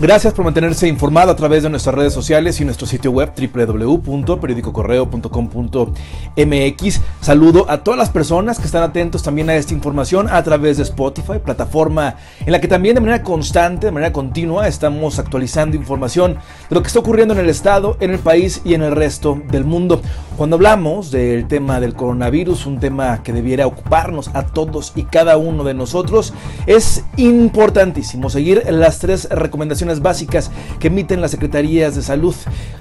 Gracias por mantenerse informado a través de nuestras redes sociales y nuestro sitio web www.periodicocorreo.com.mx. Saludo a todas las personas que están atentos también a esta información a través de Spotify, plataforma en la que también de manera constante, de manera continua, estamos actualizando información de lo que está ocurriendo en el estado, en el país y en el resto del mundo. Cuando hablamos del tema del coronavirus, un tema que debiera ocuparnos a todos y cada uno de nosotros, es importantísimo seguir las tres recomendaciones básicas que emiten las secretarías de salud.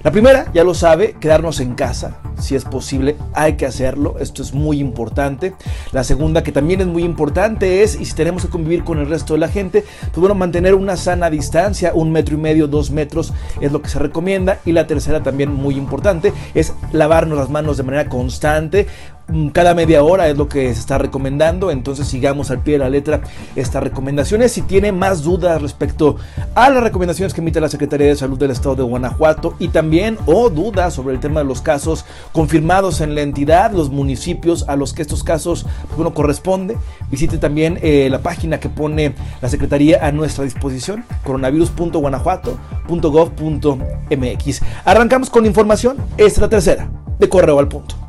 La primera, ya lo sabe, quedarnos en casa. Si es posible, hay que hacerlo. Esto es muy importante. La segunda, que también es muy importante, es, y si tenemos que convivir con el resto de la gente, pues bueno, mantener una sana distancia, un metro y medio, dos metros, es lo que se recomienda. Y la tercera, también muy importante, es lavarnos las manos de manera constante Mm, cada media hora es lo que se está recomendando, entonces sigamos al pie de la letra estas recomendaciones. Si tiene más dudas respecto a las recomendaciones que emite la Secretaría de Salud del Estado de Guanajuato y también o dudas sobre el tema de los casos confirmados en la entidad, los municipios a los que estos casos bueno, corresponde, visite también eh, la página que pone la Secretaría a nuestra disposición, coronavirus.guanajuato.gov.mx. Arrancamos con información, esta es la tercera, de correo al punto.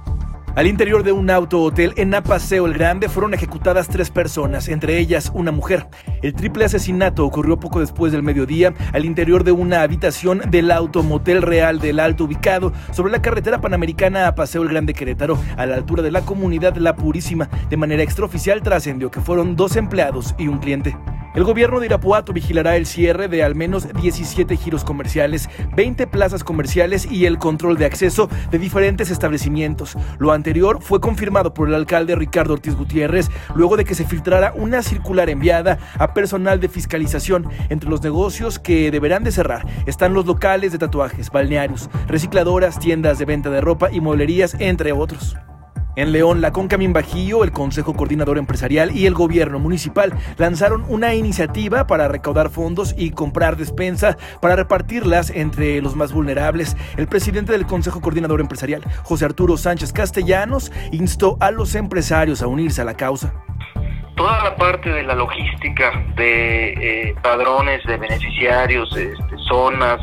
Al interior de un auto hotel en Apaseo el Grande fueron ejecutadas tres personas, entre ellas una mujer. El triple asesinato ocurrió poco después del mediodía al interior de una habitación del auto Motel Real del Alto ubicado sobre la carretera panamericana a Paseo el Grande Querétaro, a la altura de la comunidad La Purísima. De manera extraoficial trascendió que fueron dos empleados y un cliente. El gobierno de Irapuato vigilará el cierre de al menos 17 giros comerciales, 20 plazas comerciales y el control de acceso de diferentes establecimientos. Lo anterior fue confirmado por el alcalde Ricardo Ortiz Gutiérrez luego de que se filtrara una circular enviada a personal de fiscalización. Entre los negocios que deberán de cerrar están los locales de tatuajes, balnearios, recicladoras, tiendas de venta de ropa y mueblerías, entre otros. En León, la Concamín Bajío, el Consejo Coordinador Empresarial y el gobierno municipal lanzaron una iniciativa para recaudar fondos y comprar despensas para repartirlas entre los más vulnerables. El presidente del Consejo Coordinador Empresarial, José Arturo Sánchez Castellanos, instó a los empresarios a unirse a la causa toda la parte de la logística de eh, padrones de beneficiarios, este, zonas,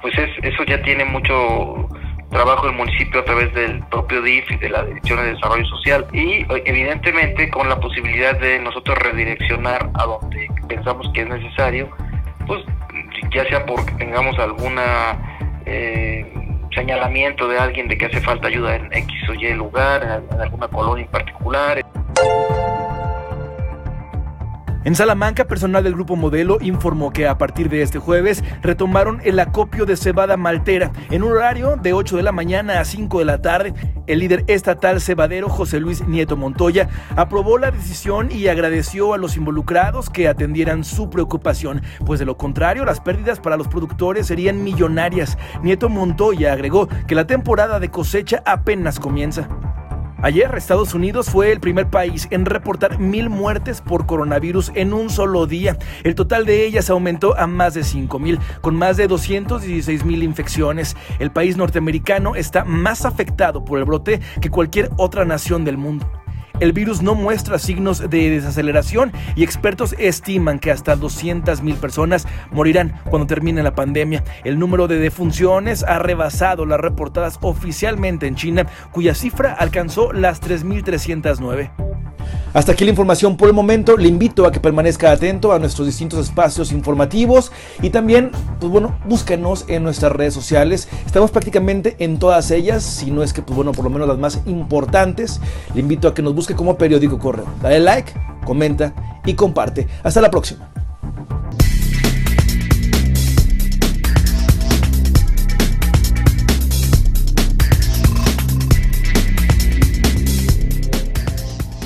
pues eso ya tiene mucho trabajo del municipio a través del propio DIF y de la Dirección de Desarrollo Social y evidentemente con la posibilidad de nosotros redireccionar a donde pensamos que es necesario, pues ya sea porque tengamos alguna eh, señalamiento de alguien de que hace falta ayuda en X o Y lugar, en alguna colonia en particular. En Salamanca, personal del Grupo Modelo informó que a partir de este jueves retomaron el acopio de cebada maltera en un horario de 8 de la mañana a 5 de la tarde. El líder estatal cebadero José Luis Nieto Montoya aprobó la decisión y agradeció a los involucrados que atendieran su preocupación, pues de lo contrario las pérdidas para los productores serían millonarias. Nieto Montoya agregó que la temporada de cosecha apenas comienza. Ayer Estados Unidos fue el primer país en reportar mil muertes por coronavirus en un solo día. El total de ellas aumentó a más de 5 mil, con más de 216 mil infecciones. El país norteamericano está más afectado por el brote que cualquier otra nación del mundo. El virus no muestra signos de desaceleración y expertos estiman que hasta 200.000 personas morirán cuando termine la pandemia. El número de defunciones ha rebasado las reportadas oficialmente en China, cuya cifra alcanzó las 3.309. Hasta aquí la información por el momento. Le invito a que permanezca atento a nuestros distintos espacios informativos y también, pues bueno, búsquenos en nuestras redes sociales. Estamos prácticamente en todas ellas, si no es que, pues bueno, por lo menos las más importantes. Le invito a que nos busque como periódico correo. Dale like, comenta y comparte. Hasta la próxima.